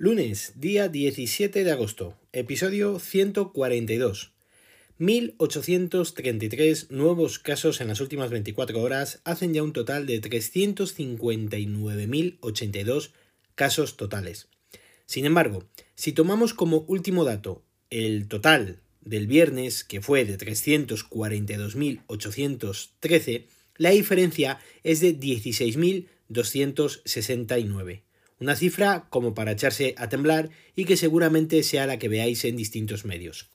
Lunes, día 17 de agosto, episodio 142. 1.833 nuevos casos en las últimas 24 horas hacen ya un total de 359.082 casos totales. Sin embargo, si tomamos como último dato el total del viernes, que fue de 342.813, la diferencia es de 16.269. Una cifra como para echarse a temblar y que seguramente sea la que veáis en distintos medios.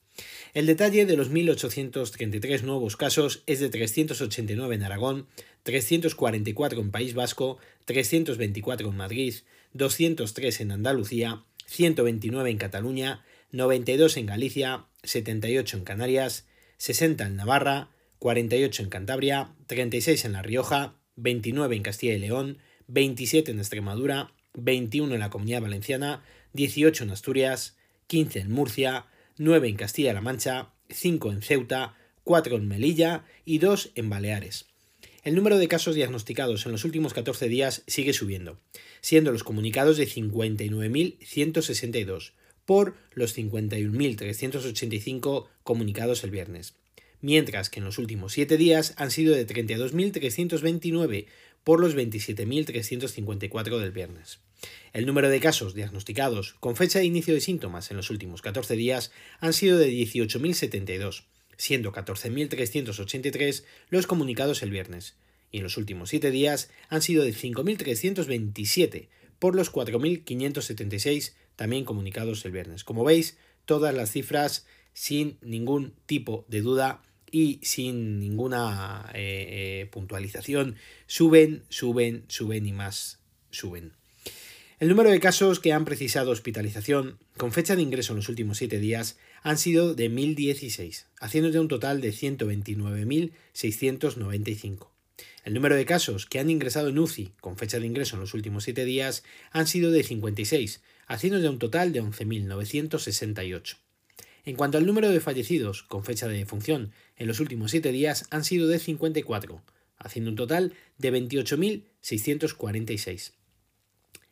El detalle de los 1.833 nuevos casos es de 389 en Aragón, 344 en País Vasco, 324 en Madrid, 203 en Andalucía, 129 en Cataluña, 92 en Galicia, 78 en Canarias, 60 en Navarra, 48 en Cantabria, 36 en La Rioja, 29 en Castilla y León, 27 en Extremadura, 21 en la Comunidad Valenciana, 18 en Asturias, 15 en Murcia, 9 en Castilla-La Mancha, 5 en Ceuta, 4 en Melilla y 2 en Baleares. El número de casos diagnosticados en los últimos 14 días sigue subiendo, siendo los comunicados de 59.162 por los 51.385 comunicados el viernes, mientras que en los últimos 7 días han sido de 32.329 por los 27.354 del viernes. El número de casos diagnosticados con fecha de inicio de síntomas en los últimos 14 días han sido de 18.072, siendo 14.383 los comunicados el viernes, y en los últimos 7 días han sido de 5.327 por los 4.576 también comunicados el viernes. Como veis, todas las cifras sin ningún tipo de duda y sin ninguna eh, eh, puntualización suben, suben, suben y más suben. El número de casos que han precisado hospitalización con fecha de ingreso en los últimos 7 días han sido de 1.016, haciéndose un total de 129.695. El número de casos que han ingresado en UCI con fecha de ingreso en los últimos 7 días han sido de 56, haciéndose un total de 11.968. En cuanto al número de fallecidos con fecha de defunción en los últimos 7 días han sido de 54, haciendo un total de 28.646.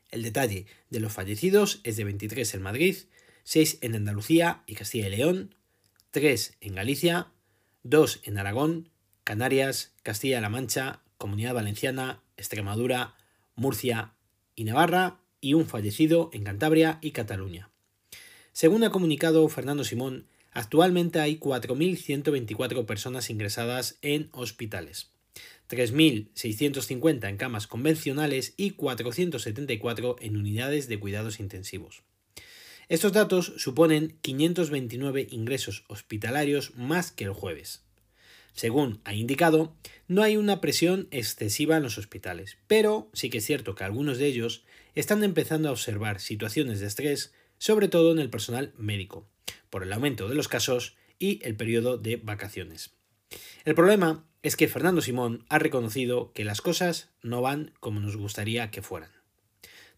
El detalle de los fallecidos es de 23 en Madrid, 6 en Andalucía y Castilla y León, 3 en Galicia, 2 en Aragón, Canarias, Castilla-La Mancha, Comunidad Valenciana, Extremadura, Murcia y Navarra y un fallecido en Cantabria y Cataluña. Según ha comunicado Fernando Simón, actualmente hay 4.124 personas ingresadas en hospitales. 3.650 en camas convencionales y 474 en unidades de cuidados intensivos. Estos datos suponen 529 ingresos hospitalarios más que el jueves. Según ha indicado, no hay una presión excesiva en los hospitales, pero sí que es cierto que algunos de ellos están empezando a observar situaciones de estrés, sobre todo en el personal médico, por el aumento de los casos y el periodo de vacaciones. El problema es que Fernando Simón ha reconocido que las cosas no van como nos gustaría que fueran.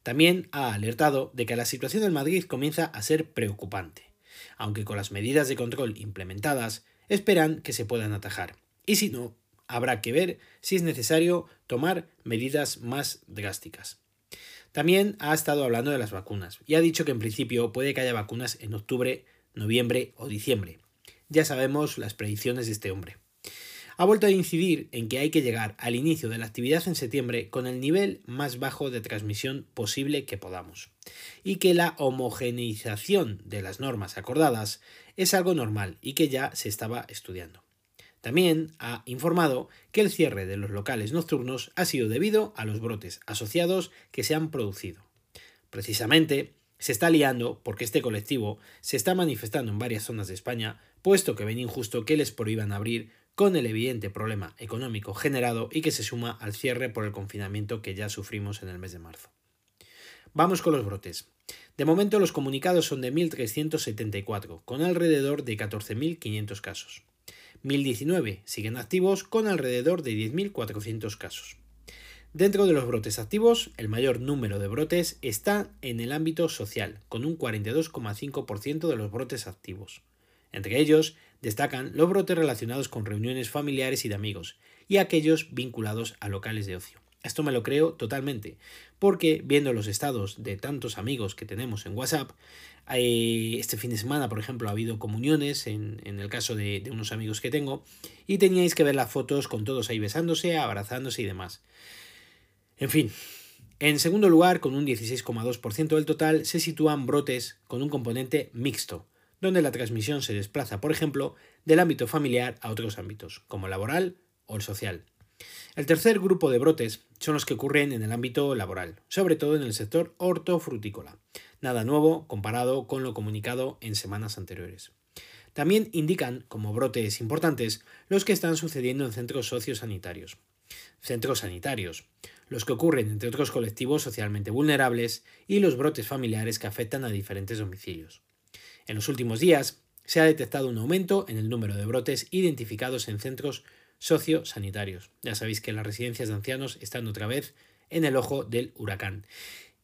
También ha alertado de que la situación en Madrid comienza a ser preocupante, aunque con las medidas de control implementadas esperan que se puedan atajar. Y si no, habrá que ver si es necesario tomar medidas más drásticas. También ha estado hablando de las vacunas y ha dicho que en principio puede que haya vacunas en octubre, noviembre o diciembre. Ya sabemos las predicciones de este hombre ha vuelto a incidir en que hay que llegar al inicio de la actividad en septiembre con el nivel más bajo de transmisión posible que podamos, y que la homogeneización de las normas acordadas es algo normal y que ya se estaba estudiando. También ha informado que el cierre de los locales nocturnos ha sido debido a los brotes asociados que se han producido. Precisamente, se está liando porque este colectivo se está manifestando en varias zonas de España, puesto que ven injusto que les prohíban abrir con el evidente problema económico generado y que se suma al cierre por el confinamiento que ya sufrimos en el mes de marzo. Vamos con los brotes. De momento los comunicados son de 1.374, con alrededor de 14.500 casos. 1.019 siguen activos con alrededor de 10.400 casos. Dentro de los brotes activos, el mayor número de brotes está en el ámbito social, con un 42,5% de los brotes activos. Entre ellos destacan los brotes relacionados con reuniones familiares y de amigos, y aquellos vinculados a locales de ocio, Esto me lo creo totalmente, porque viendo los estados de tantos amigos que tenemos en WhatsApp, eh, este fin de semana, por ejemplo, ha habido comuniones en, el caso de, de, unos amigos que tengo, y teníais que ver las fotos con todos ahí besándose, abrazándose y demás. En fin. En segundo lugar, con un 16,2% del total, se sitúan brotes con un componente mixto, donde la transmisión se desplaza, por ejemplo, del ámbito familiar a otros ámbitos, como laboral o el social. El tercer grupo de brotes son los que ocurren en el ámbito laboral, sobre todo en el sector hortofrutícola. Nada nuevo comparado con lo comunicado en semanas anteriores. También indican como brotes importantes los que están sucediendo en centros sociosanitarios. Centros sanitarios, los que ocurren entre otros colectivos socialmente vulnerables y los brotes familiares que afectan a diferentes domicilios. En los últimos días se ha detectado un aumento en el número de brotes identificados en centros sociosanitarios. Ya sabéis que las residencias de ancianos están otra vez en el ojo del huracán.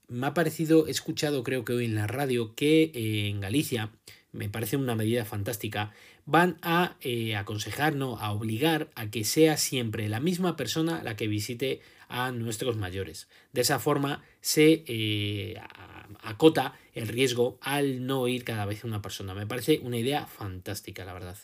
Me ha parecido, he escuchado creo que hoy en la radio que eh, en Galicia, me parece una medida fantástica, van a eh, aconsejarnos, a obligar a que sea siempre la misma persona la que visite a nuestros mayores. De esa forma se eh, acota el riesgo al no ir cada vez una persona. Me parece una idea fantástica, la verdad.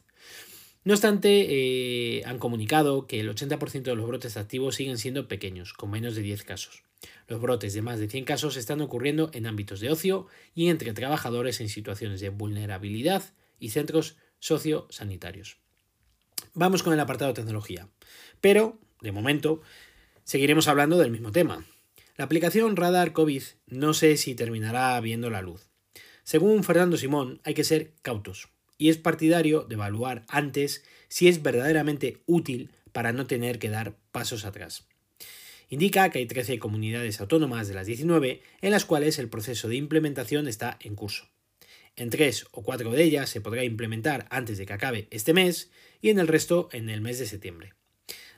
No obstante, eh, han comunicado que el 80% de los brotes activos siguen siendo pequeños, con menos de 10 casos. Los brotes de más de 100 casos están ocurriendo en ámbitos de ocio y entre trabajadores en situaciones de vulnerabilidad y centros sociosanitarios. Vamos con el apartado de tecnología. Pero, de momento, seguiremos hablando del mismo tema. La aplicación Radar COVID no sé si terminará viendo la luz. Según Fernando Simón, hay que ser cautos y es partidario de evaluar antes si es verdaderamente útil para no tener que dar pasos atrás. Indica que hay 13 comunidades autónomas de las 19 en las cuales el proceso de implementación está en curso. En tres o cuatro de ellas se podrá implementar antes de que acabe este mes y en el resto en el mes de septiembre.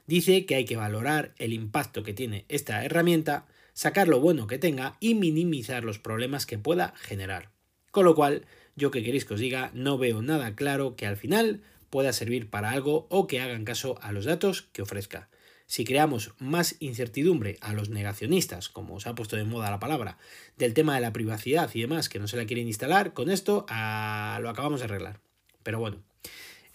Dice que hay que valorar el impacto que tiene esta herramienta, sacar lo bueno que tenga y minimizar los problemas que pueda generar. Con lo cual, yo que queréis que os diga, no veo nada claro que al final pueda servir para algo o que hagan caso a los datos que ofrezca. Si creamos más incertidumbre a los negacionistas, como os ha puesto de moda la palabra, del tema de la privacidad y demás, que no se la quieren instalar, con esto ah, lo acabamos de arreglar. Pero bueno,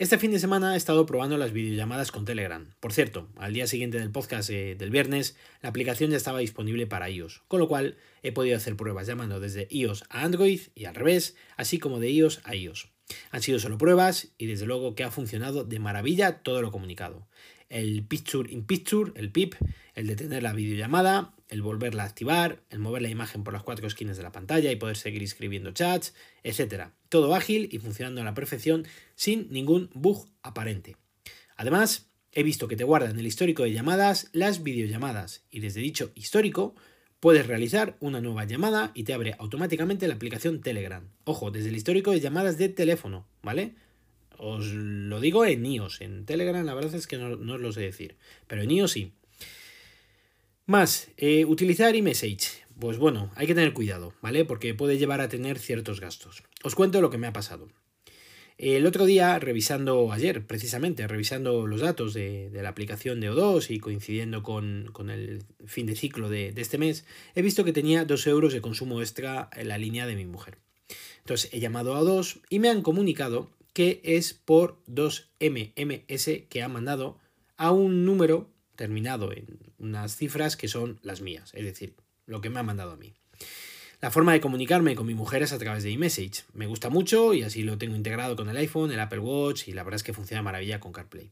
este fin de semana he estado probando las videollamadas con Telegram. Por cierto, al día siguiente del podcast eh, del viernes, la aplicación ya estaba disponible para iOS, con lo cual he podido hacer pruebas llamando desde iOS a Android y al revés, así como de iOS a iOS. Han sido solo pruebas y desde luego que ha funcionado de maravilla todo lo comunicado. El Picture in Picture, el PIP, el de tener la videollamada, el volverla a activar, el mover la imagen por las cuatro esquinas de la pantalla y poder seguir escribiendo chats, etc. Todo ágil y funcionando a la perfección sin ningún bug aparente. Además, he visto que te guarda en el histórico de llamadas las videollamadas y desde dicho histórico puedes realizar una nueva llamada y te abre automáticamente la aplicación Telegram. Ojo, desde el histórico de llamadas de teléfono, ¿vale? Os lo digo en iOS, en Telegram la verdad es que no, os lo sé decir, pero en iOS sí. Más, eh, utilizar iMessage. Pues bueno, hay que tener cuidado, ¿vale? Porque puede llevar a tener ciertos gastos. Os cuento lo que me ha pasado. El otro día, revisando, ayer precisamente, revisando los datos de, la aplicación de O2 y coincidiendo con, el fin de ciclo de, de, este mes, he visto que tenía 2 euros de consumo extra en la línea de mi mujer. Entonces he llamado a O2 y me han comunicado que es por 2 MMS que ha mandado a un número terminado en unas cifras que son las mías, es decir, lo que me ha mandado a mí. La forma de comunicarme con mi mujer es a través de iMessage. Me gusta mucho y así lo tengo integrado con el iPhone, el Apple Watch y la verdad es que funciona maravilla con CarPlay.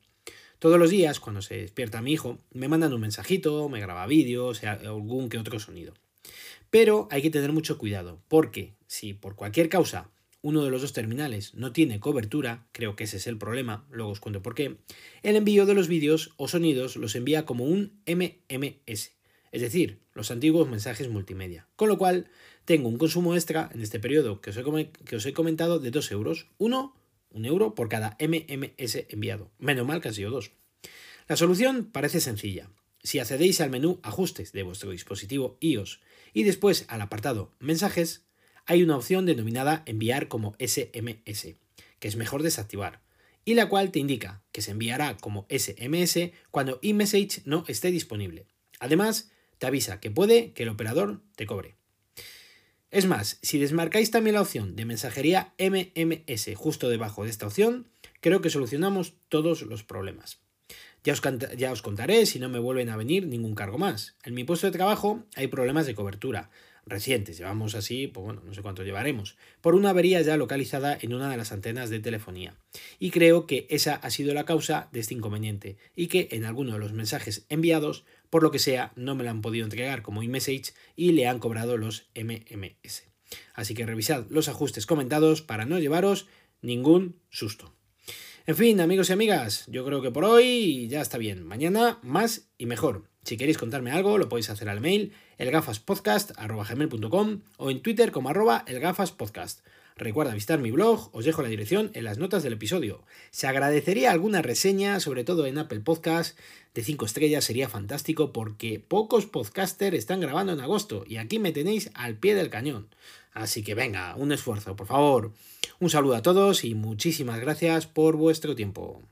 Todos los días, cuando se despierta mi hijo, me mandan un mensajito, me graba vídeos, algún que otro sonido. Pero hay que tener mucho cuidado, porque si por cualquier causa uno de los dos terminales no tiene cobertura, creo que ese es el problema, luego os cuento por qué, el envío de los vídeos o sonidos los envía como un MMS, es decir, los antiguos mensajes multimedia. Con lo cual, tengo un consumo extra en este periodo que os he, que os he comentado de 2 euros. Uno, un euro por cada MMS enviado. Menos mal que han sido dos. La solución parece sencilla. Si accedéis al menú Ajustes de vuestro dispositivo iOS y después al apartado Mensajes, hay una opción denominada enviar como SMS, que es mejor desactivar, y la cual te indica que se enviará como SMS cuando eMessage no esté disponible. Además, te avisa que puede que el operador te cobre. Es más, si desmarcáis también la opción de mensajería MMS justo debajo de esta opción, creo que solucionamos todos los problemas. Ya os, ya os, contaré si no me vuelven a venir ningún cargo más. En mi puesto de trabajo hay problemas de cobertura recientes, llevamos así, pues bueno, no sé cuánto llevaremos, por una avería ya localizada en una de las antenas de telefonía. Y creo que esa ha sido la causa de este inconveniente y que en alguno de los mensajes enviados, por lo que sea, no me la han podido entregar como iMessage y le han cobrado los MMS. Así que revisad los ajustes comentados para no llevaros ningún susto. En fin, amigos y amigas, yo creo que por hoy ya está bien. Mañana más y mejor. Si queréis contarme algo, lo podéis hacer al mail elgafaspodcast.com o en Twitter como arroba elgafaspodcast. Recuerda visitar mi blog, os dejo la dirección en las notas del episodio. Se agradecería alguna reseña, sobre todo en Apple Podcast, de 5 estrellas, sería fantástico porque pocos podcasters están grabando en agosto y aquí me tenéis al pie del cañón. Así que venga, un esfuerzo, por favor. Un saludo a todos y muchísimas gracias por vuestro tiempo.